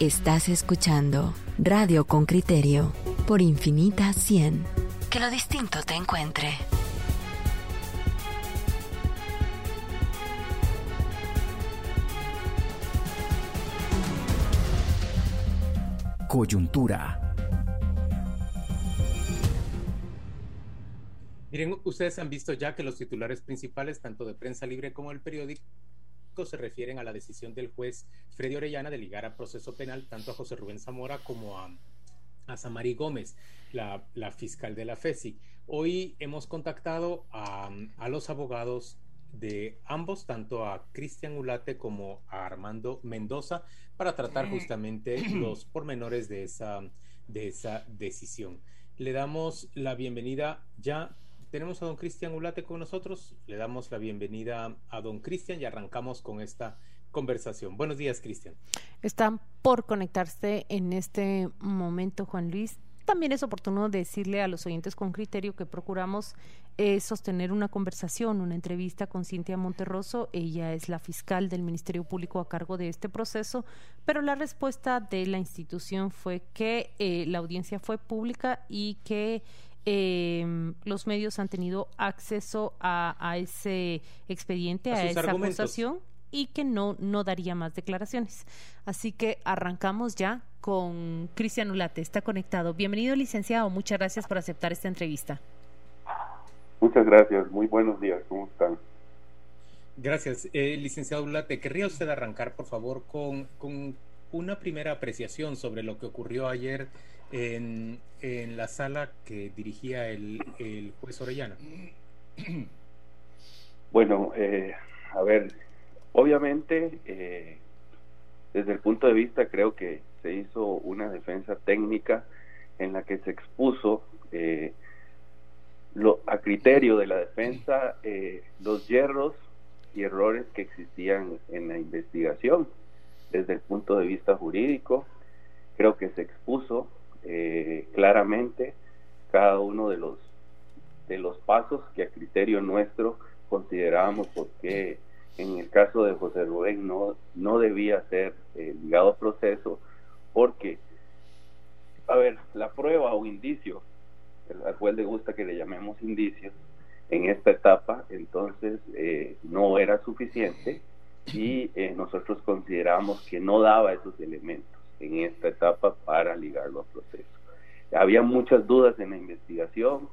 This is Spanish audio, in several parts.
Estás escuchando Radio con Criterio por Infinita 100. Que lo distinto te encuentre. Coyuntura. Miren, ustedes han visto ya que los titulares principales, tanto de prensa libre como del periódico, se refieren a la decisión del juez Freddy Orellana de ligar a proceso penal tanto a José Rubén Zamora como a, a Samari Gómez, la, fiscal de la FESI. Hoy hemos contactado a, a los abogados de ambos, tanto a Cristian Ulate como a Armando Mendoza, para tratar justamente los pormenores de esa, de esa decisión. Le damos la bienvenida ya tenemos a don Cristian Ulate con nosotros. Le damos la bienvenida a don Cristian y arrancamos con esta conversación. Buenos días, Cristian. Están por conectarse en este momento, Juan Luis. También es oportuno decirle a los oyentes con criterio que procuramos eh, sostener una conversación, una entrevista con Cintia Monterroso. Ella es la fiscal del Ministerio Público a cargo de este proceso, pero la respuesta de la institución fue que eh, la audiencia fue pública y que eh, los medios han tenido acceso a, ese expediente, a, esa acusación y que no, no daría más declaraciones. Así que arrancamos ya con Cristian Ulate. Está conectado. Bienvenido, licenciado. Muchas gracias por aceptar esta entrevista. Muchas gracias. Muy buenos días. ¿Cómo están? Gracias. Eh, licenciado Ulate, ¿querría usted arrancar, por favor, con, con una primera apreciación sobre lo que ocurrió ayer en, en la sala que dirigía el, el juez Orellana? Bueno, eh, a ver, obviamente, eh, desde el punto de vista creo que se hizo una defensa técnica en la que se expuso eh, lo, a criterio de la defensa los hierros y errores que existían en la investigación. Desde el punto de vista jurídico, creo que se expuso eh, claramente cada uno de los de los pasos que a criterio nuestro considerábamos porque en el caso de José Rubén no, no debía ser eh, ligado a proceso porque, a ver, la prueba o indicio, al juez le gusta que le llamemos indicios, en esta etapa entonces eh, no era suficiente y nosotros consideramos que no daba esos elementos en esta etapa para ligarlo a proceso. Había muchas dudas en la investigación,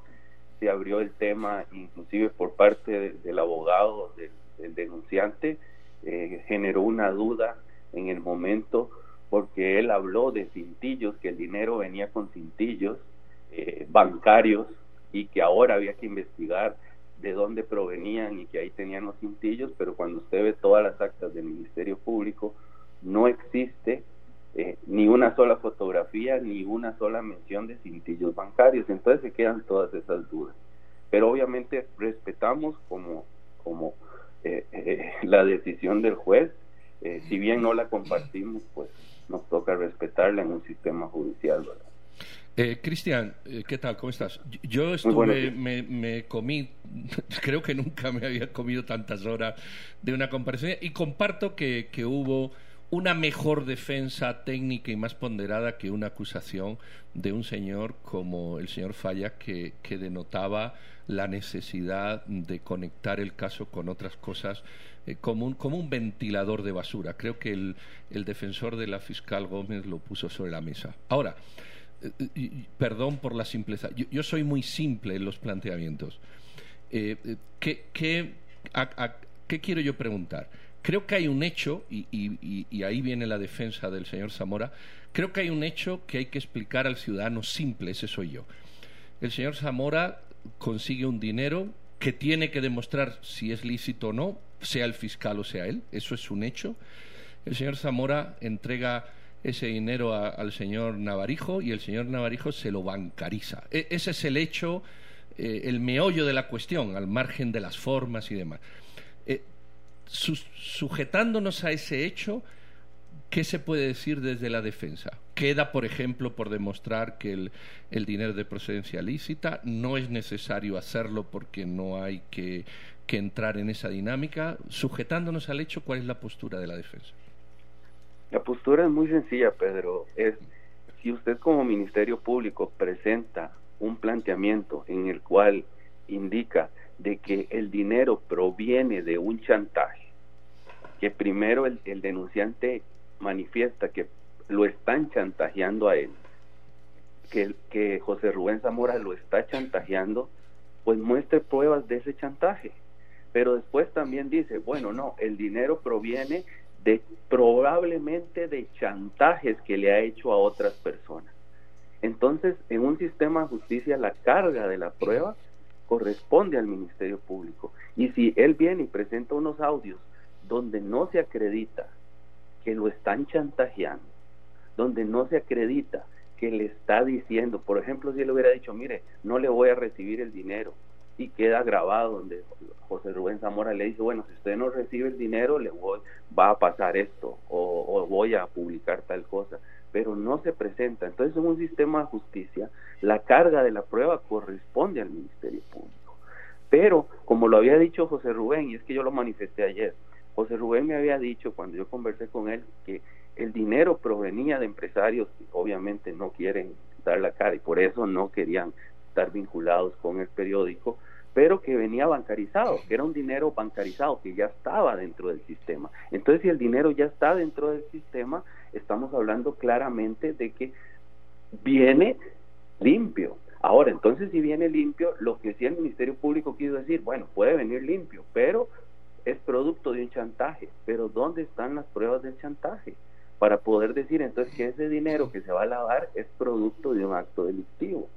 se abrió el tema inclusive por parte del abogado del, denunciante, eh, generó una duda en el momento porque él habló de cintillos, que el dinero venía con cintillos eh, bancarios y que ahora había que investigar de dónde provenían y que ahí tenían los cintillos, pero cuando usted ve todas las actas del Ministerio Público, no existe eh, ni una sola fotografía, ni una sola mención de cintillos bancarios. Entonces se quedan todas esas dudas. Pero obviamente respetamos como, como eh, eh, la decisión del juez. si bien no la compartimos, pues nos toca respetarla en un sistema judicial. Cristian, ¿qué tal? ¿Cómo estás? Yo estuve, me, me, comí, creo que nunca me había comido tantas horas de una comparación y comparto que, que hubo una mejor defensa técnica y más ponderada que una acusación de un señor como el señor Falla que, denotaba la necesidad de conectar el caso con otras cosas eh, como, un, como un ventilador de basura. Creo que el, defensor de la fiscal Gómez lo puso sobre la mesa. Ahora, eh, perdón por la simpleza, yo, soy muy simple en los planteamientos. Eh, ¿qué, qué, ¿Qué quiero yo preguntar? Creo que hay un hecho, y, ahí viene la defensa del señor Zamora, creo que hay un hecho que hay que explicar al ciudadano simple, ese soy yo. El señor Zamora consigue un dinero que tiene que demostrar si es lícito o no, sea el fiscal o sea él, eso es un hecho. El señor Zamora entrega ese dinero al señor Navarijo y el señor Navarijo se lo bancariza. E, ese es el hecho, eh, el meollo de la cuestión, al margen de las formas y demás. Sujetándonos a ese hecho, ¿qué se puede decir desde la defensa? Queda, por ejemplo, por demostrar que el, dinero de procedencia lícita no es necesario hacerlo porque no hay que, entrar en esa dinámica. Sujetándonos al hecho, ¿cuál es la postura de la defensa? La postura es muy sencilla, Pedro. Es si usted como Ministerio Público presenta un planteamiento en el cual indica de que el dinero proviene de un chantaje, que primero el, denunciante manifiesta que lo están chantajeando a él, que, que José Rubén Zamora lo está chantajeando, pues muestre pruebas de ese chantaje. Pero después también dice, bueno, no, el dinero proviene de probablemente de chantajes que le ha hecho a otras personas. Entonces, en un sistema de justicia, la carga de la prueba corresponde al Ministerio Público. Y si él viene y presenta unos audios donde no se acredita que lo están chantajeando, donde no se acredita que le está diciendo, por ejemplo, si él hubiera dicho, mire, no le voy a recibir el dinero, y queda grabado donde José Rubén Zamora le dice, bueno, si usted no recibe el dinero, le voy, va a pasar esto, o, o voy a publicar tal cosa, pero no se presenta. Entonces, en un sistema de justicia, la carga de la prueba corresponde al Ministerio Público. Pero, como lo había dicho José Rubén, y es que yo lo manifesté ayer, José Rubén me había dicho cuando yo conversé con él que el dinero provenía de empresarios que obviamente no quieren dar la cara y por eso no querían estar vinculados con el periódico, pero que venía bancarizado, que era un dinero bancarizado que ya estaba dentro del sistema. Entonces, si el dinero ya está dentro del sistema, estamos hablando claramente de que viene limpio. Ahora, entonces, si viene limpio, lo que sí el Ministerio Público quiso decir, bueno, puede venir limpio, pero es producto de un chantaje. Pero ¿dónde están las pruebas del chantaje? Para poder decir entonces que ese dinero que se va a lavar es producto de un acto delictivo.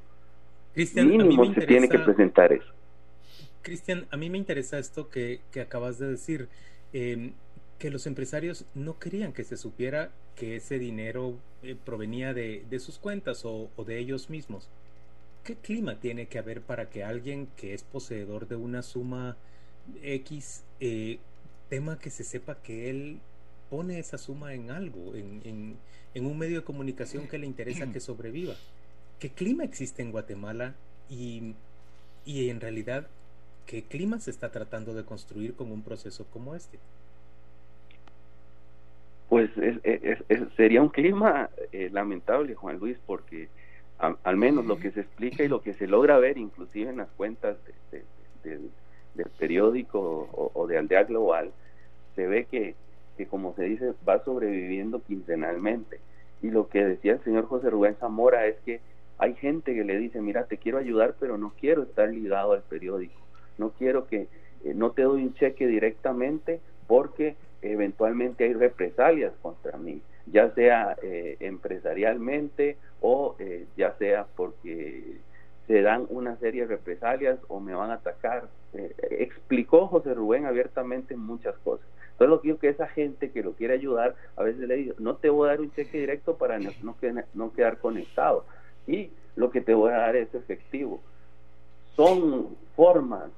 Cristian, Mínimo se tiene que presentar eso. Cristian, a mí me interesa esto que, acabas de decir, em, que los empresarios no querían que se supiera que ese dinero eh, provenía de, sus cuentas o, de ellos mismos. ¿Qué clima tiene que haber para que alguien que es poseedor de una suma X eh, tema que se sepa que él pone esa suma en algo, en, un medio de comunicación que le interesa que sobreviva? ¿Qué clima existe en Guatemala y, y en realidad qué clima se está tratando de construir con un proceso como este? Pues sería un clima eh, lamentable, Juan Luis, porque al menos lo que se explica y lo que se logra ver, inclusive en las cuentas del periódico o, de Aldea Global, se ve que, que, como se dice, va sobreviviendo quincenalmente. Y lo que decía el señor José Rubén Zamora es que hay gente que le dice, mira, te quiero ayudar, pero no quiero estar ligado al periódico, no quiero que, eh, no te doy un cheque directamente porque eventualmente hay represalias contra mí, ya sea eh, empresarialmente o eh, ya sea porque se dan una serie de represalias o me van a atacar. Eh, explicó José Rubén abiertamente muchas cosas. Entonces lo que digo que esa gente que lo quiere ayudar, a veces le digo, no te voy a dar un cheque directo para no, no quedar conectado. Y lo que te voy a dar es efectivo. Son formas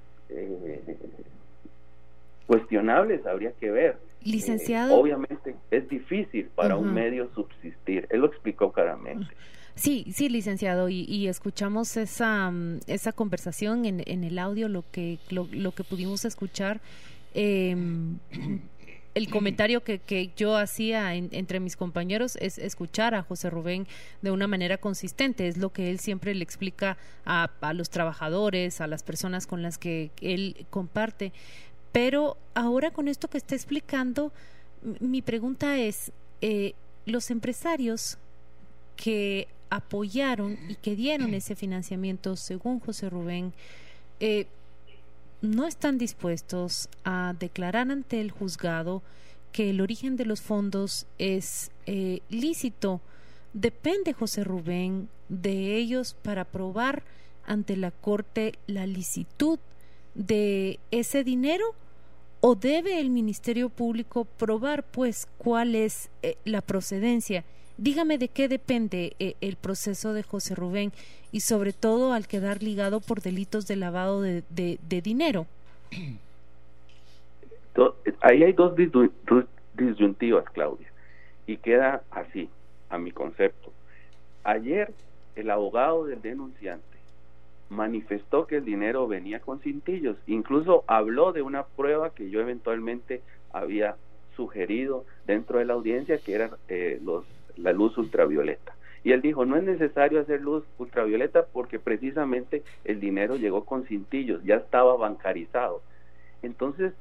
cuestionables, habría que ver. Licenciado. Eh, obviamente es difícil para un medio subsistir, él lo explicó claramente. Sí, sí, licenciado, y, escuchamos esa, mm, esa conversación en, en el audio, lo que, lo, que pudimos escuchar. Em, el comentario que, que yo hacía entre mis compañeros es escuchar a José Rubén de una manera consistente, es lo que él siempre le explica a, a los trabajadores, a las personas con las que él comparte. Pero ahora con esto que está explicando, mi pregunta es, eh, los empresarios que apoyaron y que dieron ese financiamiento, según José Rubén, eh, no están dispuestos a declarar ante el juzgado que el origen de los fondos es eh, lícito. Depende, José Rubén, de ellos para probar ante la Corte la licitud de ese dinero o debe el Ministerio Público probar pues cuál es eh, la procedencia. Dígame de qué depende eh, el proceso de José Rubén y sobre todo al quedar ligado por delitos de lavado de, dinero. Ahí hay dos disyuntivas, Claudia, y queda así, a mi concepto. Ayer el abogado del denunciante manifestó que el dinero venía con cintillos, incluso habló de una prueba que yo eventualmente había sugerido dentro de la audiencia, que era eh, los, la luz ultravioleta. Y él dijo, no es necesario hacer luz ultravioleta porque precisamente el dinero llegó con cintillos, ya estaba bancarizado. Entonces,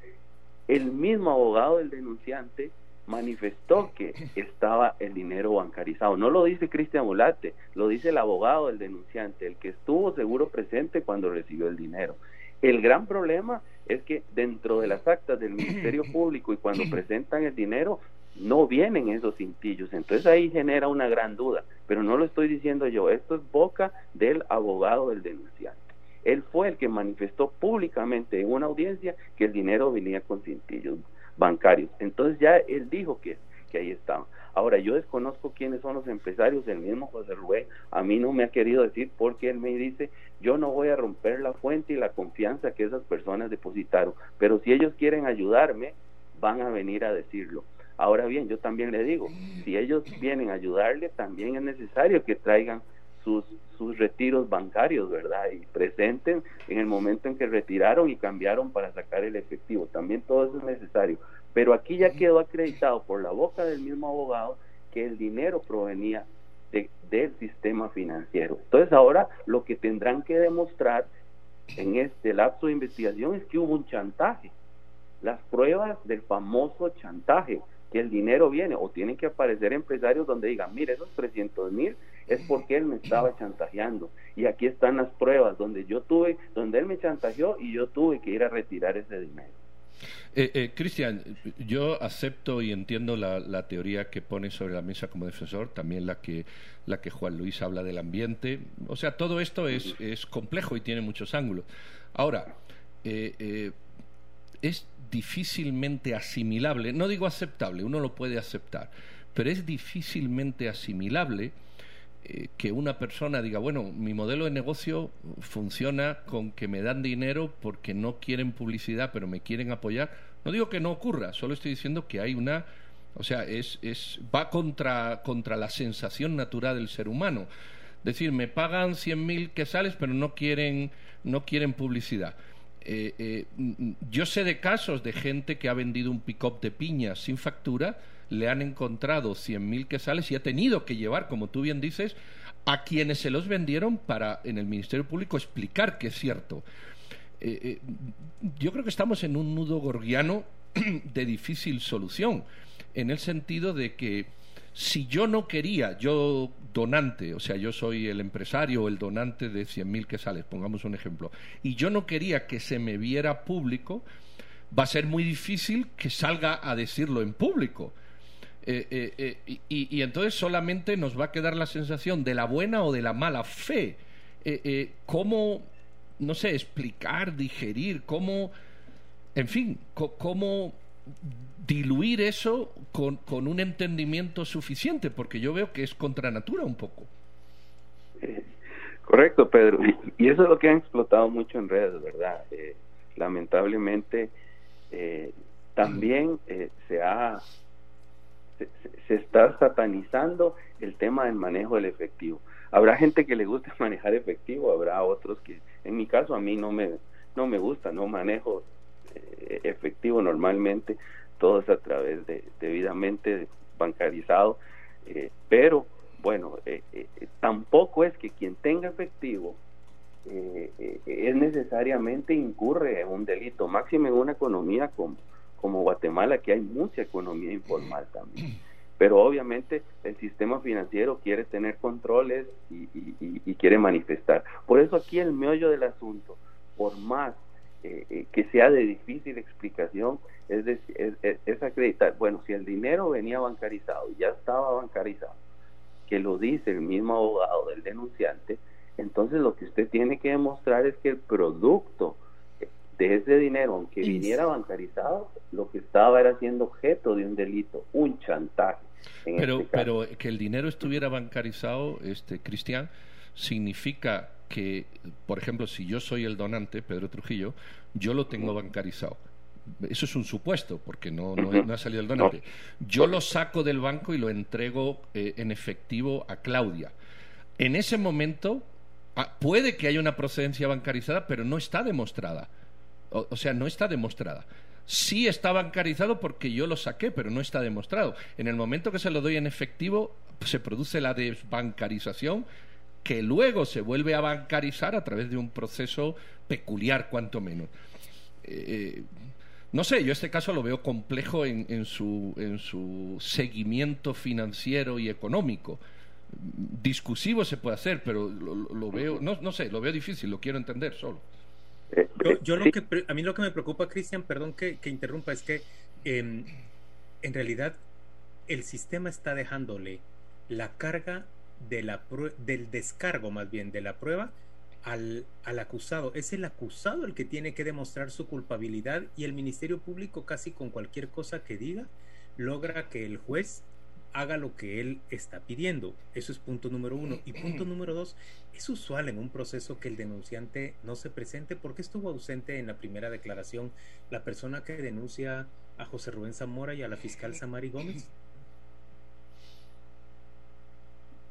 el mismo abogado del denunciante manifestó que estaba el dinero bancarizado. No lo dice Cristian Mulate, lo dice el abogado del denunciante, el que estuvo seguro presente cuando recibió el dinero. El gran problema es que dentro de las actas del Ministerio Público y cuando presentan el dinero, no vienen esos cintillos. Entonces ahí genera una gran duda, pero no lo estoy diciendo yo, esto es boca del abogado del denunciante. Él fue el que manifestó públicamente en una audiencia que el dinero venía con cintillos bancarios. Entonces ya él dijo que, que ahí estaban. Ahora, yo desconozco quiénes son los empresarios, el mismo José Rubén a mí no me ha querido decir porque él me dice, yo no voy a romper la fuente y la confianza que esas personas depositaron, pero si ellos quieren ayudarme, van a venir a decirlo. Ahora bien, yo también le digo, si ellos vienen a ayudarle, también es necesario que traigan sus, sus retiros bancarios, ¿verdad? Y presenten en el momento en que retiraron y cambiaron para sacar el efectivo. También todo eso es necesario. Pero aquí ya quedó acreditado por la boca del mismo abogado que el dinero provenía del sistema financiero. Entonces ahora lo que tendrán que demostrar en este lapso de investigación es que hubo un chantaje. Las pruebas del famoso chantaje, que el dinero viene, o tienen que aparecer empresarios donde digan, mire, esos 300 mil es porque él me estaba chantajeando. Y aquí están las pruebas donde yo tuve, donde él me chantajeó y yo tuve que ir a retirar ese dinero. Eh, eh, Cristian, yo acepto y entiendo la, teoría que pone sobre la mesa como defensor, también la que, la que Juan Luis habla del ambiente. O sea, todo esto es, es complejo y tiene muchos ángulos. Ahora, eh, es difícilmente asimilable, no digo aceptable, uno lo puede aceptar, pero es difícilmente asimilable que una persona diga, bueno, mi modelo de negocio funciona con que me dan dinero porque no quieren publicidad, pero me quieren apoyar. No digo que no ocurra, solo estoy diciendo que hay una, o sea, es, es va contra, contra la sensación natural del ser humano. Es decir, me pagan 100.000 quesales, pero no quieren, no quieren publicidad. Eh, eh, yo sé de casos de gente que ha vendido un pick-up de piñas sin factura le han encontrado 100.000 quesales y ha tenido que llevar, como tú bien dices, a quienes se los vendieron para en el Ministerio Público explicar que es cierto. Eh, eh, yo creo que estamos en un nudo gorgiano de difícil solución, en el sentido de que si yo no quería, yo donante, o sea, yo soy el empresario o el donante de 100.000 quesales, pongamos un ejemplo, y yo no quería que se me viera público, va a ser muy difícil que salga a decirlo en público. Eh, eh, eh, y, entonces solamente nos va a quedar la sensación de la buena o de la mala fe. ¿Cómo, no sé, explicar, digerir, cómo, en fin, cómo diluir eso con, con, un entendimiento suficiente? Porque yo veo que es contra natura un poco. Correcto, Pedro. Y eso es lo que han explotado mucho en redes, ¿verdad? lamentablemente, también se ha se, está satanizando el tema del manejo del efectivo. Habrá gente que le gusta manejar efectivo, habrá otros que, en mi caso, a mí no me, no me gusta, no manejo eh, efectivo normalmente, todo es a través de debidamente bancarizado, eh, pero bueno, eh, tampoco es que quien tenga efectivo es necesariamente incurre en un delito, máximo en una economía como como Guatemala, que hay mucha economía informal también. Pero obviamente el sistema financiero quiere tener controles y, quiere manifestar. Por eso aquí el meollo del asunto, por más eh, eh, que sea de difícil explicación, es, es, acreditar, bueno, si el dinero venía bancarizado, ya estaba bancarizado, que lo dice el mismo abogado del denunciante, entonces lo que usted tiene que demostrar es que el producto de ese dinero, aunque viniera bancarizado, lo que estaba era siendo objeto de un delito, un chantaje. pero, este pero que el dinero estuviera bancarizado, este Cristian, significa que, por ejemplo, si yo soy el donante, Pedro Trujillo, yo lo tengo bancarizado. Eso es un supuesto, porque no, no, ha salido el donante. Yo lo saco del banco y lo entrego eh, en efectivo a Claudia. En ese momento, ah, puede que haya una procedencia bancarizada, pero no está demostrada. O, sea, no está demostrada. sí está bancarizado porque yo lo saqué, pero no está demostrado. En el momento que se lo doy en efectivo, se produce la desbancarización que luego se vuelve a bancarizar a través de un proceso peculiar, cuanto menos. Eh, no sé, yo este caso lo veo complejo en, su, en su seguimiento financiero y económico. Discusivo se puede hacer, pero lo, veo, no, no sé, lo veo difícil, lo quiero entender solo. Yo, lo que, a mí lo que me preocupa, Cristian, perdón que, interrumpa, es que em, en realidad el sistema está dejándole la carga de la del descargo más bien de la prueba al, al, acusado. Es el acusado el que tiene que demostrar su culpabilidad y el Ministerio Público casi con cualquier cosa que diga logra que el juez haga lo que él está pidiendo. Eso es punto número uno. Y punto número dos, es usual en un proceso que el denunciante no se presente porque estuvo ausente en la primera declaración la persona que denuncia a José Rubén Zamora y a la fiscal Samari Gómez.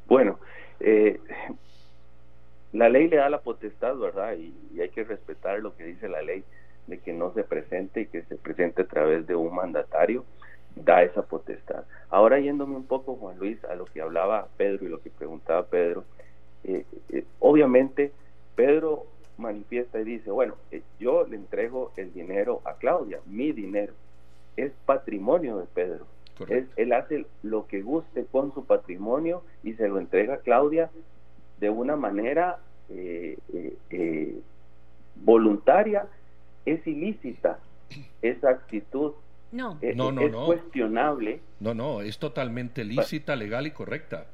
Bueno, eh, la ley le da la potestad, ¿verdad? Y, hay que respetar lo que dice la ley de que no se presente y que se presente a través de un mandatario, da esa potestad. Ahora yéndome un poco, Juan Luis, a lo que hablaba Pedro y lo que preguntaba Pedro, eh, eh, obviamente Pedro manifiesta y dice, bueno, yo le entrego el dinero a Claudia, mi dinero, es patrimonio de Pedro él hace lo que guste con su patrimonio y se lo entrega a Claudia de una manera eh, eh, eh, voluntaria. Es ilícita esa actitud. No, no, no, es cuestionable. No, no, es totalmente lícita, legal y correcta.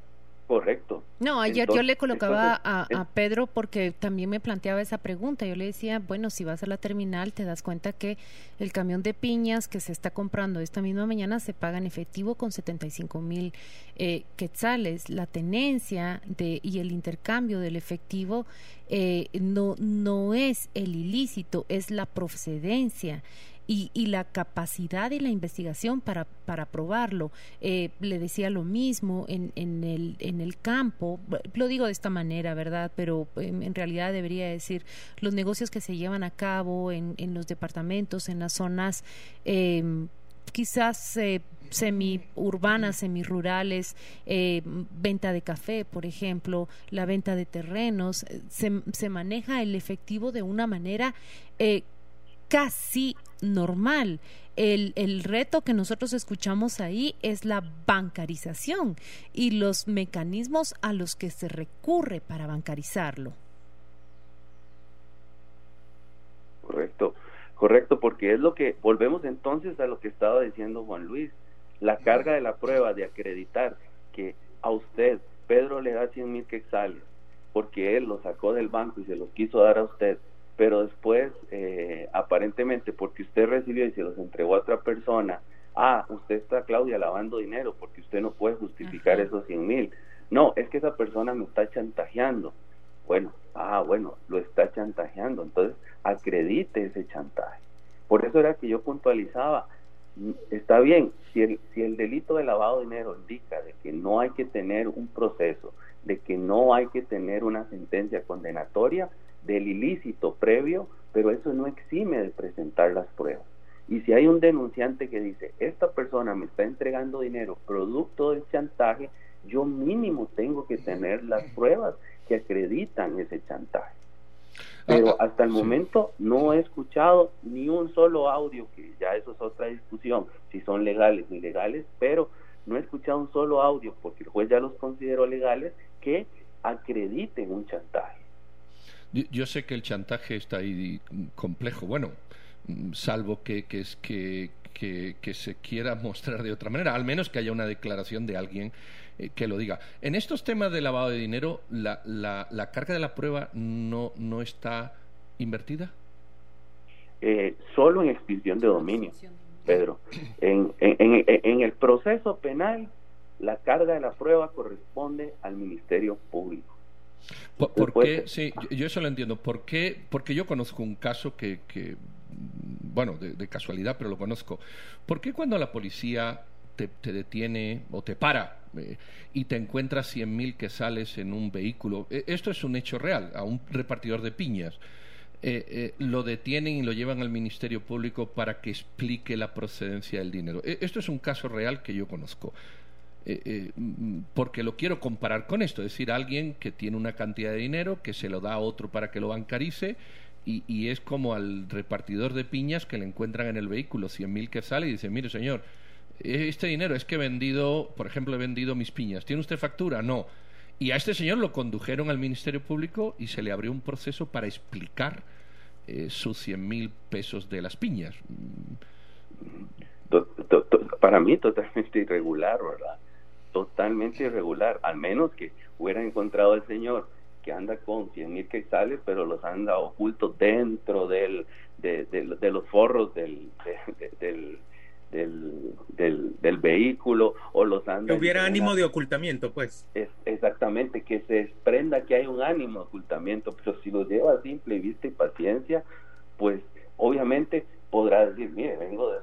Correcto. No, ayer yo le colocaba a, a, Pedro porque también me planteaba esa pregunta. Yo le decía, bueno, si vas a la terminal te das cuenta que el camión de piñas que se está comprando esta misma mañana se paga en efectivo con 75 mil eh, quetzales. La tenencia de, y el intercambio del efectivo eh, no, no es el ilícito, es la procedencia y, y la capacidad y la investigación para, para probarlo. Eh, le decía lo mismo en, en, el, en el campo, lo digo de esta manera, ¿verdad? Pero en, realidad debería decir los negocios que se llevan a cabo en, en los departamentos, en las zonas eh, quizás eh, semi-urbanas, semi-rurales, eh, venta de café, por ejemplo, la venta de terrenos, eh, se, se maneja el efectivo de una manera eh, casi normal. El, el, reto que nosotros escuchamos ahí es la bancarización y los mecanismos a los que se recurre para bancarizarlo. Correcto, correcto, porque es lo que, volvemos entonces a lo que estaba diciendo Juan Luis, la carga de la prueba de acreditar que a usted Pedro le da 100 mil quetzales porque él lo sacó del banco y se los quiso dar a usted pero después, eh, aparentemente, porque usted recibió y se los entregó a otra persona, ah, usted está, Claudia, lavando dinero porque usted no puede justificar esos 100 mil. No, es que esa persona me está chantajeando. Bueno, ah, bueno, lo está chantajeando, entonces acredite ese chantaje. Por eso era que yo puntualizaba, mm, está bien, si el, si el delito de lavado de dinero indica de que no hay que tener un proceso, de que no hay que tener una sentencia condenatoria, del ilícito previo, pero eso no exime de presentar las pruebas. Y si hay un denunciante que dice, esta persona me está entregando dinero producto del chantaje, yo mínimo tengo que tener las pruebas que acreditan ese chantaje. Pero ah, ah, hasta el momento no he escuchado ni un solo audio, que ya eso es otra discusión, si son legales o ilegales, pero no he escuchado un solo audio, porque el juez ya los consideró legales, que acrediten un chantaje. Yo, sé que el chantaje está ahí complejo, bueno, salvo que, que, es, que, que, se quiera mostrar de otra manera, al menos que haya una declaración de alguien eh, que lo diga. En estos temas de lavado de dinero, ¿la, la, la carga de la prueba no, no está invertida? Eh, solo en extinción de dominio, Pedro. En, en, en el proceso penal, la carga de la prueba corresponde al Ministerio Público. ¿Por, qué? Sí, yo, eso lo entiendo. ¿Por qué? Porque yo conozco un caso que, que bueno, de, casualidad, pero lo conozco. ¿Por qué cuando la policía te, detiene o te para eh, y te encuentras cien mil que sales en un vehículo? E, esto es un hecho real, a un repartidor de piñas. eh, eh, lo detienen y lo llevan al Ministerio Público para que explique la procedencia del dinero. E, esto es un caso real que yo conozco. Eh, mm, porque lo quiero comparar con esto, es decir, alguien que tiene una cantidad de dinero, que se lo da a otro para que lo bancarice, y, es como al repartidor de piñas que le encuentran en el vehículo 100.000 que sale y dice, mire señor, este dinero es que he vendido, por ejemplo, he vendido mis piñas, ¿tiene usted factura? No. Y a este señor lo condujeron al Ministerio Público y se le abrió un proceso para explicar eh, sus 100 mil pesos de las piñas. Para mí totalmente irregular, ¿verdad? Totalmente irregular, al menos que hubiera encontrado el señor que anda con 100 mil quetzales, pero los anda ocultos dentro del, de, de, los forros del, del, del, del, vehículo o los anda... Que hubiera ánimo de ocultamiento, pues. Es, exactamente, que se desprenda que hay un ánimo de ocultamiento, pero si lo lleva a simple vista y paciencia, pues obviamente podrá decir, mire, vengo de,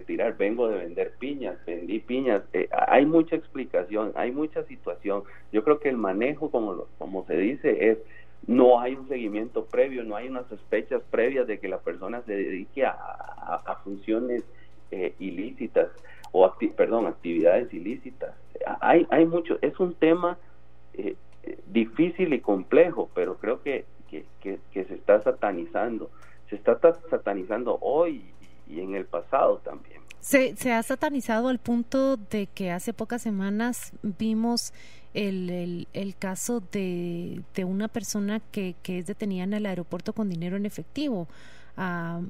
tirar, vengo de vender piñas, vendí piñas. Eh, hay mucha explicación, hay mucha situación. Yo creo que el manejo, como, como se dice, es no hay un seguimiento previo, no hay unas sospechas previas de que la persona se dedique a, funciones eh, ilícitas o perdón actividades ilícitas hay hay mucho es un tema eh, difícil y complejo pero creo que, que, se está satanizando se está satanizando hoy y en el pasado también se, ha satanizado al punto de que hace pocas semanas vimos el, el, caso de, de una persona que, que es detenida en el aeropuerto con dinero en efectivo. Ah,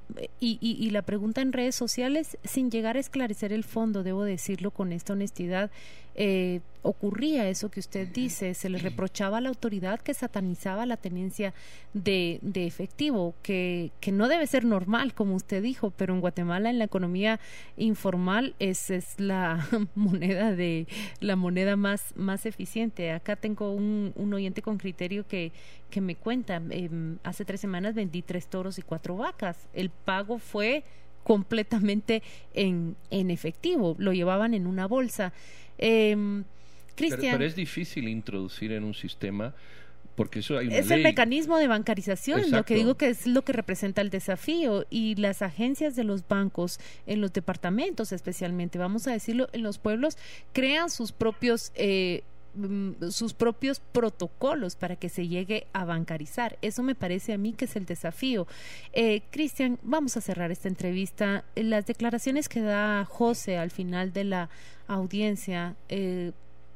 y, y, la pregunta en redes sociales, sin llegar a esclarecer el fondo, debo decirlo con esta honestidad, eh, ocurría eso que usted dice, se le reprochaba a la autoridad que satanizaba la tenencia de, de efectivo, que, que, no debe ser normal, como usted dijo, pero en Guatemala en la economía informal es, es la moneda de la moneda más, más eficiente. Acá tengo un, un oyente con criterio que, que me cuenta, em, hace tres semanas vendí tres toros y cuatro vacas. El pago fue completamente en, en efectivo, lo llevaban en una bolsa. Eh, pero, es difícil introducir en un sistema porque eso hay una es el mecanismo de bancarización lo que digo que es lo que representa el desafío y las agencias de los bancos en los departamentos especialmente vamos a decirlo en los pueblos crean sus propios eh, sus propios protocolos para que se llegue a bancarizar. Eso me parece a mí que es el desafío. Eh, Cristian, vamos a cerrar esta entrevista. Las declaraciones que da José al final de la audiencia eh,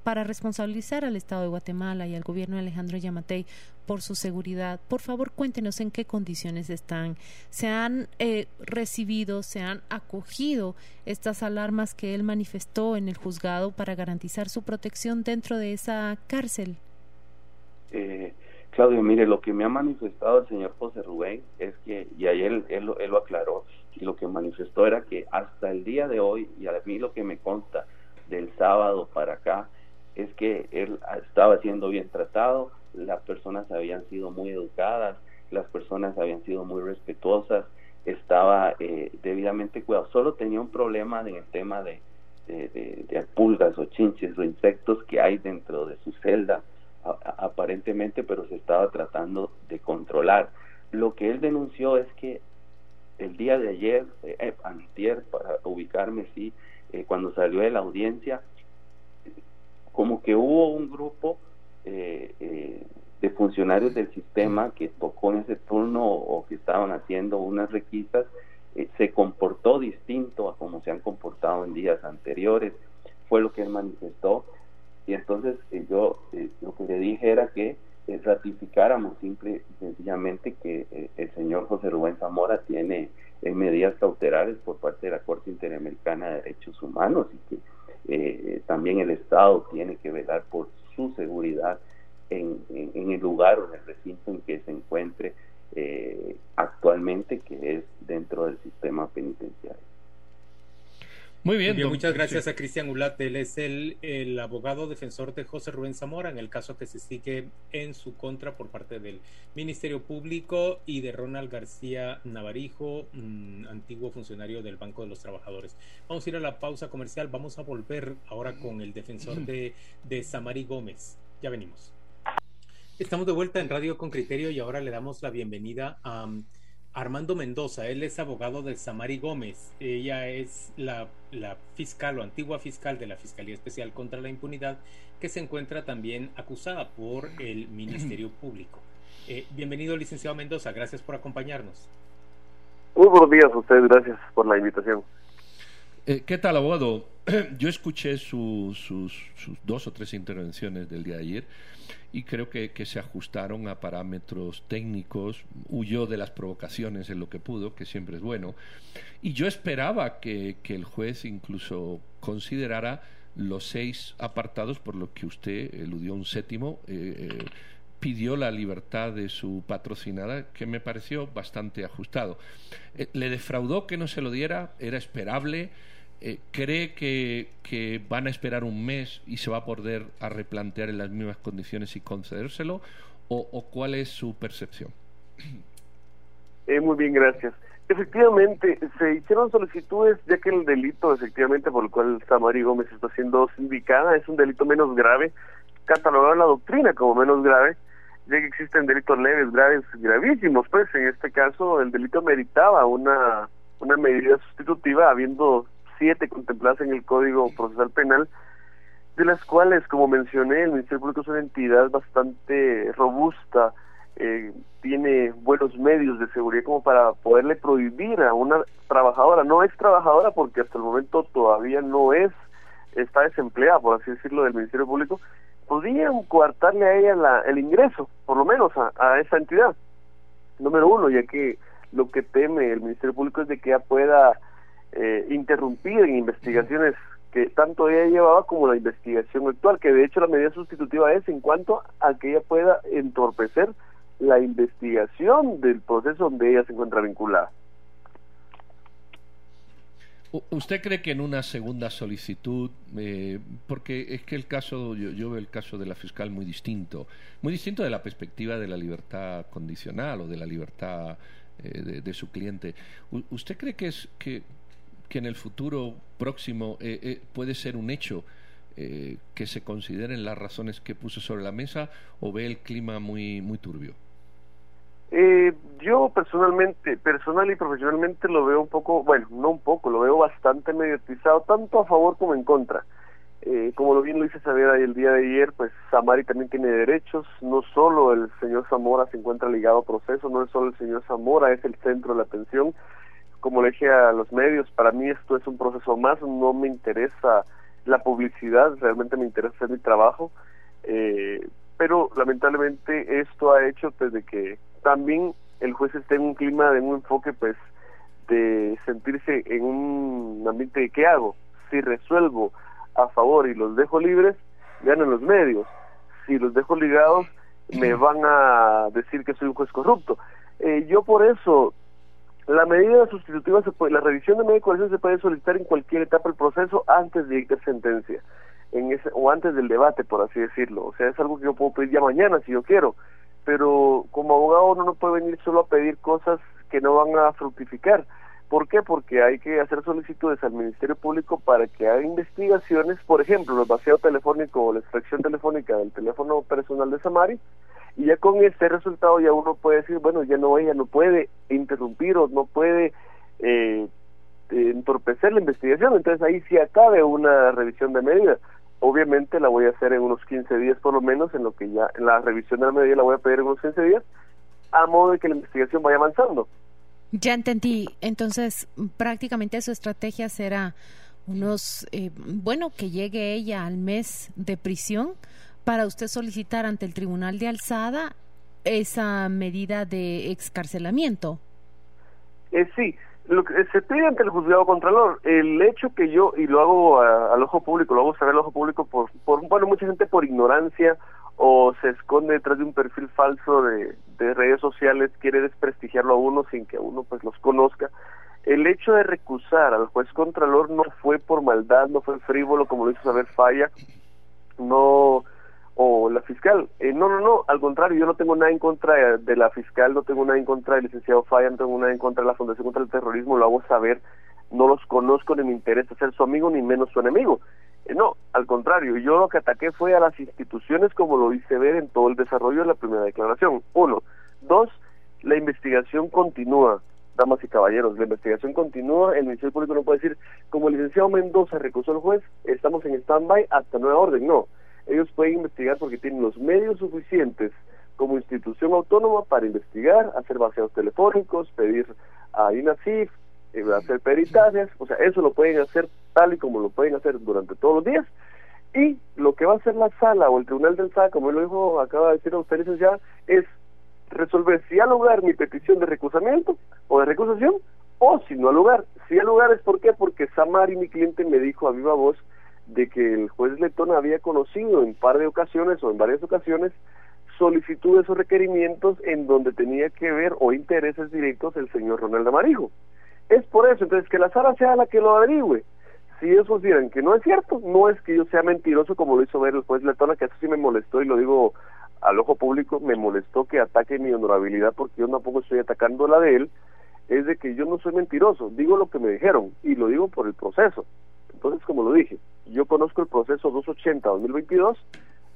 para responsabilizar al Estado de Guatemala y al gobierno de Alejandro Yamatei por su seguridad. Por favor, cuéntenos en qué condiciones están. ¿Se han eh, recibido, se han acogido estas alarmas que él manifestó en el juzgado para garantizar su protección dentro de esa cárcel? Eh, Claudio, mire, lo que me ha manifestado el señor José Rubén es que, y ayer él, él lo aclaró, y lo que manifestó era que hasta el día de hoy, y a mí lo que me consta, del sábado para acá es que él estaba siendo bien tratado, las personas habían sido muy educadas, las personas habían sido muy respetuosas, estaba eh, debidamente cuidado. Solo tenía un problema en el tema de, de, pulgas o chinches o insectos que hay dentro de su celda, aparentemente, pero se estaba tratando de controlar. Lo que él denunció es que el día de ayer, eh, antier, para ubicarme, sí, eh, cuando salió de la audiencia, como que hubo un grupo eh, eh, de funcionarios del sistema que tocó en ese turno o que estaban haciendo unas requisas, se comportó distinto a como se han comportado en días anteriores, fue lo que él manifestó, y entonces yo lo que le dije era que ratificáramos simple y sencillamente que el señor José Rubén Zamora tiene en medidas cautelares por parte de la Corte Interamericana de Derechos Humanos y que eh, también el Estado tiene que velar por su seguridad en, en, lugar en el recinto en que se encuentre eh, actualmente, que es dentro del sistema penitenciario. Muy bien, muchas gracias a Cristian Ulat. Él es el, el, abogado defensor de José Rubén Zamora en el caso que se sigue en su contra por parte del Ministerio Público y de Ronald García Navarijo, mm, antiguo funcionario del Banco de los Trabajadores. Vamos a ir a la pausa comercial. Vamos a volver ahora con el defensor de, de Samari Gómez. Ya venimos. Estamos de vuelta en Radio con Criterio y ahora le damos la bienvenida a um, Armando Mendoza. Él es abogado de Samari Gómez. Ella es la, fiscal o antigua fiscal de la Fiscalía Especial contra la Impunidad que se encuentra también acusada por el Ministerio Público. Eh, bienvenido, licenciado Mendoza. Gracias por acompañarnos. Muy buenos días a ustedes. Gracias por la invitación. Eh, ¿Qué tal, abogado? Yo escuché sus, sus, dos o tres intervenciones del día de ayer y creo que, se ajustaron a parámetros técnicos, huyó de las provocaciones en lo que pudo, que siempre es bueno, y yo esperaba que, el juez incluso considerara los seis apartados por lo que usted eludió un séptimo. Eh, eh, pidió la libertad de su patrocinada, que me pareció bastante ajustado. le defraudó que no se lo diera, era esperable. Eh, ¿cree que, van a esperar un mes y se va a poder a replantear en las mismas condiciones y concedérselo? ¿O, cuál es su percepción? Eh, muy bien, gracias. Efectivamente, se hicieron solicitudes ya que el delito, efectivamente, por el cual Samari Gómez está siendo sindicada, es un delito menos grave, catalogado en la doctrina como menos grave, ya que existen delitos leves, graves, gravísimos. Pues en este caso, el delito meritaba una, una medida sustitutiva, habiendo siete contempladas en el Código Procesal Penal, de las cuales, como mencioné, el Ministerio Público es una entidad bastante robusta, eh, tiene buenos medios de seguridad como para poderle prohibir a una trabajadora, no es trabajadora porque hasta el momento todavía no es, está desempleada, por así decirlo, del Ministerio Público, podrían coartarle a ella la, el ingreso, por lo menos a, a esa entidad. Número uno, ya que lo que teme el Ministerio Público es de que ella pueda eh, interrumpir en investigaciones que tanto ella llevaba como la investigación actual, que de hecho la medida sustitutiva es en cuanto a que ella pueda entorpecer la investigación del proceso donde ella se encuentra vinculada. ¿Usted cree que en una segunda solicitud, eh, porque es que el caso, yo, veo el caso de la fiscal muy distinto, muy distinto de la perspectiva de la libertad condicional o de la libertad eh, de, de, su cliente, ¿usted cree que es que que en el futuro próximo eh, eh, puede ser un hecho eh, que se consideren las razones que puso sobre la mesa o ve el clima muy muy turbio? yo personalmente, personal y profesionalmente lo veo un poco, bueno, no un poco, lo veo bastante mediatizado, tanto a favor como en contra. como lo bien lo hice saber el día de ayer, pues Samari también tiene derechos, no solo el señor Zamora se encuentra ligado a proceso, no es solo el señor Zamora, es el centro de la atención, como le dije a los medios, para mí esto es un proceso más, no me interesa la publicidad, realmente me interesa hacer mi trabajo, eh, pero lamentablemente esto ha hecho desde que también el juez esté en un clima de un enfoque pues de sentirse en un ambiente de qué hago, si resuelvo a favor y los dejo libres, ganan los medios, si los dejo ligados me van a decir que soy un juez corrupto. Eh, yo por eso la medida sustitutiva, se puede, la revisión de medida de coerción se puede solicitar en cualquier etapa del proceso antes de dictar sentencia, en ese, o antes del debate, por así decirlo. O sea, es algo que yo puedo pedir ya mañana si yo quiero, pero como abogado uno no puede venir solo a pedir cosas que no van a fructificar. ¿Por qué? Porque hay que hacer solicitudes al Ministerio Público para que haga investigaciones, por ejemplo, el vacío telefónico o la extracción telefónica del teléfono personal de Samari, y ya con este resultado ya uno puede decir, bueno, ya no, ella no puede interrumpir o no puede eh, entorpecer la investigación, entonces ahí sí acabe una revisión de medida. Obviamente la voy a hacer en unos 15 días por lo menos, en lo que ya, en la revisión de la medida la voy a pedir en unos 15 días, a modo de que la investigación vaya avanzando. Ya entendí. Entonces, prácticamente su estrategia será unos, eh, bueno, que llegue ella al mes de prisión para usted solicitar ante el Tribunal de Alzada esa medida de excarcelamiento. Eh, sí, lo que se pide ante el juzgado contralor. El hecho que yo, y lo hago al ojo público, lo hago saber al ojo público por, por, bueno, mucha gente por ignorancia o se esconde detrás de un perfil falso de, de redes sociales, quiere desprestigiarlo a uno sin que uno pues los conozca. El hecho de recusar al juez contralor no fue por maldad, no fue frívolo como lo hizo saber Falla, no o la fiscal. Eh, no, no, no, al contrario, yo no tengo nada en contra de la fiscal, no tengo nada en contra del licenciado Falla, no tengo nada en contra de la Fundación contra el Terrorismo, lo hago saber, no los conozco ni me interesa ser su amigo ni menos su enemigo. Eh, no, al contrario, yo lo que ataqué fue a las instituciones como lo hice ver en todo el desarrollo de la primera declaración. Uno. Dos, la investigación continúa, damas y caballeros, la investigación continúa, el Ministerio Público no puede decir, como el licenciado Mendoza recusó al juez, estamos en stand-by hasta nueva orden, no. Ellos pueden investigar porque tienen los medios suficientes como institución autónoma para investigar, hacer vaciados telefónicos, pedir a INACIF, eh, hacer peritajes, o sea, eso lo pueden hacer tal y como lo pueden hacer durante todos los días. Y lo que va a hacer la sala o el tribunal del SAC, como él lo dijo, acaba de decir a ustedes ya, es resolver si al lugar mi petición de recusamiento o de recusación o si no al lugar. Si al lugar es por qué, porque Samari, mi cliente, me dijo a viva voz de que el juez Letón había conocido en par de ocasiones o en varias ocasiones solicitudes o requerimientos en donde tenía que ver o intereses directos el señor Ronaldo Amarijo. Es por eso, entonces, que la sala sea la que lo averigüe. Si ellos dirán que no es cierto, no es que yo sea mentiroso como lo hizo ver el juez Letona, que eso sí me molestó y lo digo al ojo público, me molestó que ataque mi honorabilidad porque yo tampoco estoy atacando la de él, es de que yo no soy mentiroso, digo lo que me dijeron y lo digo por el proceso. Entonces, como lo dije, yo conozco el proceso 280-2022,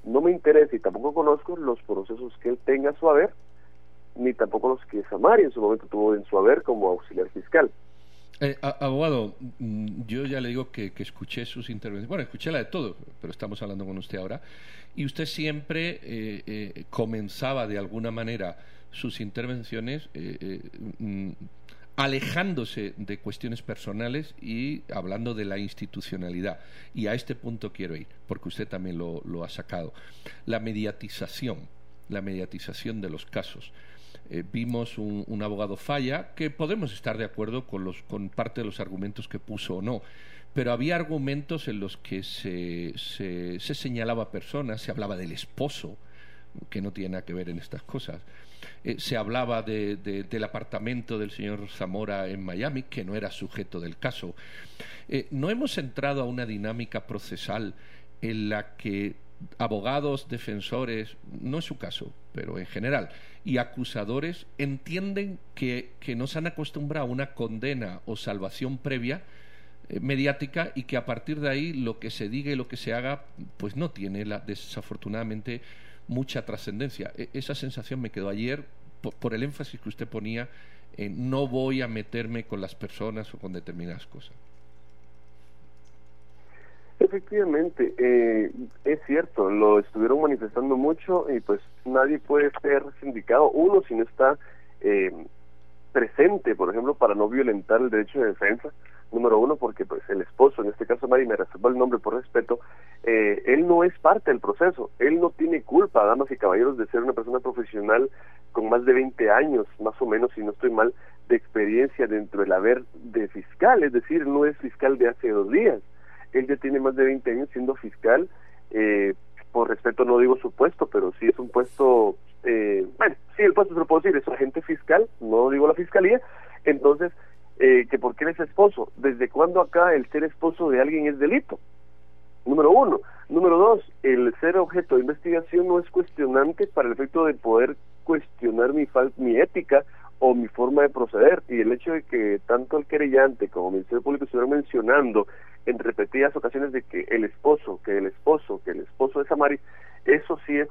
no me interesa y tampoco conozco los procesos que él tenga a su haber, ni tampoco los que Samari en su momento tuvo en su haber como auxiliar fiscal. Eh, abogado, mm, yo ya le digo que, escuché sus intervenciones. Bueno, escuché la de todo, pero estamos hablando con usted ahora. Y usted siempre eh, eh, comenzaba de alguna manera sus intervenciones mm, alejándose de cuestiones personales y hablando de la institucionalidad. Y a este punto quiero ir, porque usted también lo ha sacado. La mediatización, la mediatización de los casos. Eh, vimos un, abogado falla, que podemos estar de acuerdo con, los, con parte de los argumentos que puso o no, pero había argumentos en los que se, se, señalaba personas, se hablaba del esposo, que no tiene nada que ver en estas cosas. Eh, se hablaba del apartamento del señor Zamora en Miami, que no era sujeto del caso. Eh, no hemos entrado a una dinámica procesal en la que abogados, defensores, no es su caso, pero en general, y acusadores entienden que, que nos han acostumbrado a una condena o salvación previa eh, mediática y que a partir de ahí lo que se diga y lo que se haga pues no tiene la, desafortunadamente mucha trascendencia. E, esa sensación me quedó ayer por, el énfasis que usted ponía en no voy a meterme con las personas o con determinadas cosas. Efectivamente, eh, es cierto, lo estuvieron manifestando mucho y pues nadie puede ser sindicado, uno si no está eh, presente, por ejemplo, para no violentar el derecho de defensa, número uno, porque pues el esposo, en este caso Mari, me reservó el nombre por respeto, eh, él no es parte del proceso, él no tiene culpa, damas y caballeros, de ser una persona profesional con más de 20 años, más o menos, si no estoy mal, de experiencia dentro del haber de fiscal, es decir, no es fiscal de hace dos días él ya tiene más de 20 años siendo fiscal. Eh, por respeto no digo su puesto, pero sí es un puesto, eh, bueno, sí el puesto se lo puedo decir, es agente fiscal, no digo la fiscalía. Entonces, eh, que por qué es esposo. ¿Desde cuándo acá el ser esposo de alguien es delito? Número uno. Número dos, el ser objeto de investigación no es cuestionante para el efecto de poder cuestionar mi, mi ética o mi forma de proceder. Y el hecho de que tanto el querellante como el Ministerio Público estuvieran mencionando en repetidas ocasiones de que el esposo, que el esposo, que el esposo de Samari, eso sí es,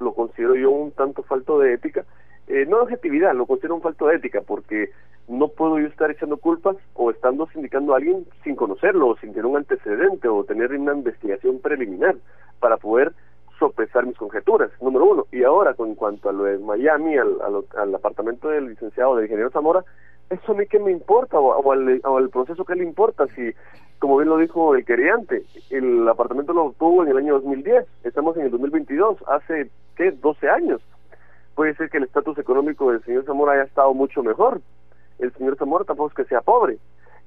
lo considero yo un tanto falto de ética, eh, no de objetividad, lo considero un falto de ética, porque no puedo yo estar echando culpas o estando sindicando a alguien sin conocerlo, o sin tener un antecedente, o tener una investigación preliminar para poder sopesar mis conjeturas, número uno. Y ahora, con cuanto a lo de Miami, al, al, apartamento del licenciado del ingeniero Zamora, eso a mí qué me importa, o, al, proceso que le importa, si, como bien lo dijo el queriante, el apartamento lo obtuvo en el año 2010, estamos en el 2022, hace, ¿qué?, 12 años. Puede ser que el estatus económico del señor Zamora haya estado mucho mejor. El señor Zamora tampoco es que sea pobre.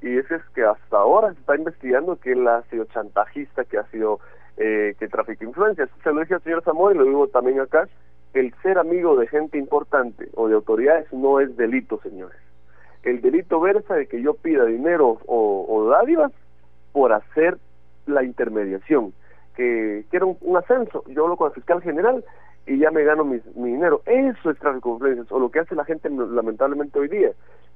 Y ese es que hasta ahora se está investigando que él ha sido chantajista, que ha sido eh, que trafica influencias. Se lo dije al señor Zamora y lo digo también acá, el ser amigo de gente importante o de autoridades no es delito, señores. El delito versa de que yo pida dinero o, dádivas por hacer la intermediación, que quiero un, un, ascenso, yo hablo con el fiscal general y ya me gano mi, mi dinero. Eso es tráfico de influencias, o lo que hace la gente lamentablemente hoy día,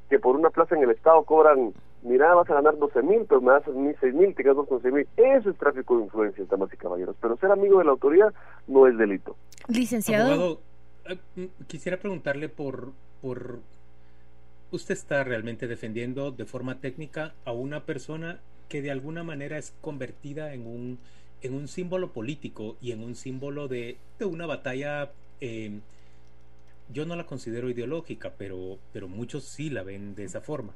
que por una plaza en el Estado cobran, mira, vas a ganar 12 mil, pero me das mí 6 mil, te quedas 12 mil. Eso es tráfico de influencia, damas y caballeros. Pero ser amigo de la autoridad no es delito. Licenciado. Eh, mm, quisiera preguntarle por, por. Usted está realmente defendiendo de forma técnica a una persona que de alguna manera es convertida en un, en un símbolo político y en un símbolo de, de una batalla. Eh, yo no la considero ideológica, pero, pero muchos sí la ven de esa forma.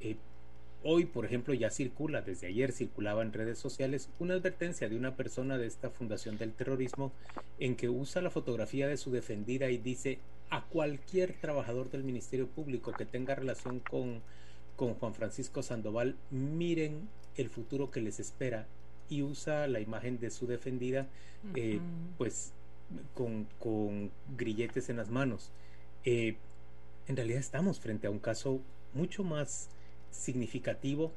Eh, hoy, por ejemplo, ya circula, desde ayer circulaba en redes sociales una advertencia de una persona de esta Fundación del Terrorismo en que usa la fotografía de su defendida y dice a cualquier trabajador del Ministerio Público que tenga relación con, con Juan Francisco Sandoval, miren el futuro que les espera y usa la imagen de su defendida, eh, pues con, con, grilletes en las manos. Eh, en realidad estamos frente a un caso mucho más significativo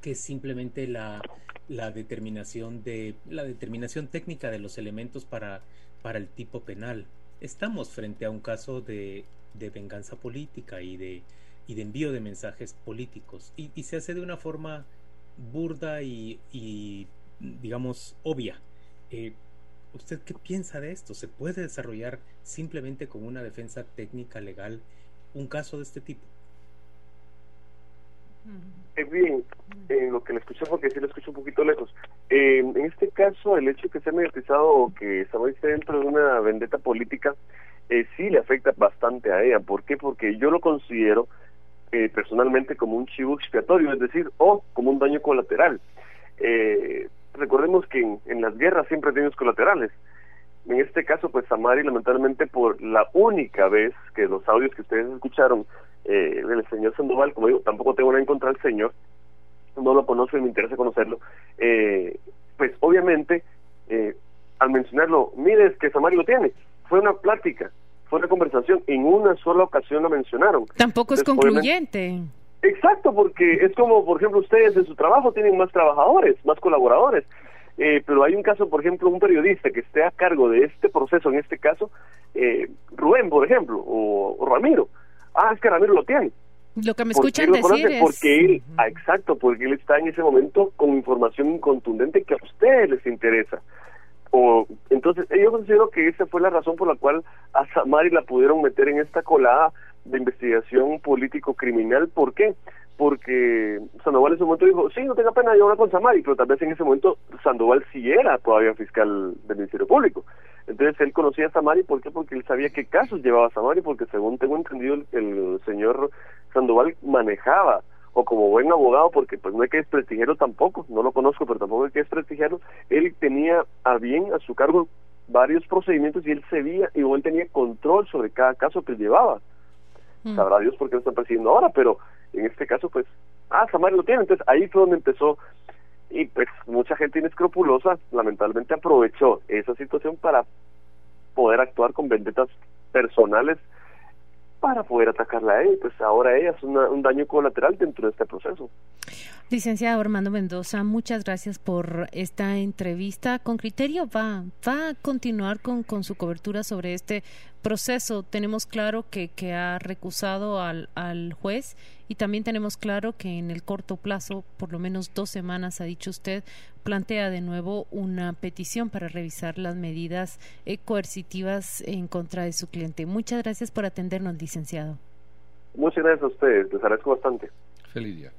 que simplemente la, la determinación de la determinación técnica de los elementos para, para el tipo penal. Estamos frente a un caso de, de venganza política y de, y de envío de mensajes políticos y, se hace de una forma burda y, y digamos obvia. Eh, ¿Usted qué piensa de esto? ¿Se puede desarrollar simplemente con una defensa técnica legal un caso de este tipo? Eh, bien, en lo que le escuché, porque sí lo escucho un poquito lejos. Eh, en este caso, el hecho de que sea mediatizado o que esté dentro de una vendetta política, eh, sí le afecta bastante a ella. ¿Por qué? Porque yo lo considero eh, personalmente como un chivo expiatorio, es decir, o como un daño colateral. Eh, recordemos que en, las guerras siempre hay daños colaterales. En este caso, pues Samari, lamentablemente, por la única vez que los audios que ustedes escucharon eh, del señor Sandoval, como digo, tampoco tengo nada en contra del señor, no lo conozco y me interesa conocerlo, eh, pues obviamente, eh, al mencionarlo, mire, es que Samari lo tiene, fue una plática, fue una conversación, en una sola ocasión lo mencionaron. Tampoco es concluyente. Exacto, porque es como, por ejemplo, ustedes en su trabajo tienen más trabajadores, más colaboradores, eh, pero hay un caso, por ejemplo, un periodista que esté a cargo de este proceso, en este caso, eh, Rubén, por ejemplo, o, Ramiro. Ah, es que Ramiro lo tiene. Lo que me escuchan decir es... Porque él, ah, exacto, porque él está en ese momento con información contundente que a ustedes les interesa. O, entonces, yo considero que esa fue la razón por la cual a Samari la pudieron meter en esta colada de investigación político-criminal. ¿Por qué? Porque Sandoval en ese momento dijo, sí, no tenga pena de hablar con Samari, pero tal vez en ese momento Sandoval sí era todavía fiscal del Ministerio Público. Entonces él conocía a Samari, ¿por qué? Porque él sabía qué casos llevaba Samari, porque según tengo entendido el, señor Sandoval manejaba o como buen abogado, porque pues no hay que desprestigiarlo tampoco, no lo conozco, pero tampoco hay que desprestigiarlo, él tenía a bien a su cargo varios procedimientos y él sabía y él tenía control sobre cada caso que llevaba. Mm. Sabrá Dios por qué lo están persiguiendo ahora, pero en este caso, pues, ah, Samari lo tiene. Entonces ahí fue donde empezó. Y pues mucha gente inescrupulosa, lamentablemente, aprovechó esa situación para poder actuar con vendetas personales para poder atacarla a ella. Pues ahora ella es un daño colateral dentro de este proceso. Licenciado Armando Mendoza, muchas gracias por esta entrevista. Con criterio va, va a continuar con, con su cobertura sobre este proceso. Tenemos claro que, que ha recusado al, al juez y también tenemos claro que en el corto plazo, por lo menos dos semanas, ha dicho usted, plantea de nuevo una petición para revisar las medidas eh, coercitivas en contra de su cliente. Muchas gracias por atendernos, licenciado. Muchas gracias a ustedes, les agradezco bastante. Feliz día.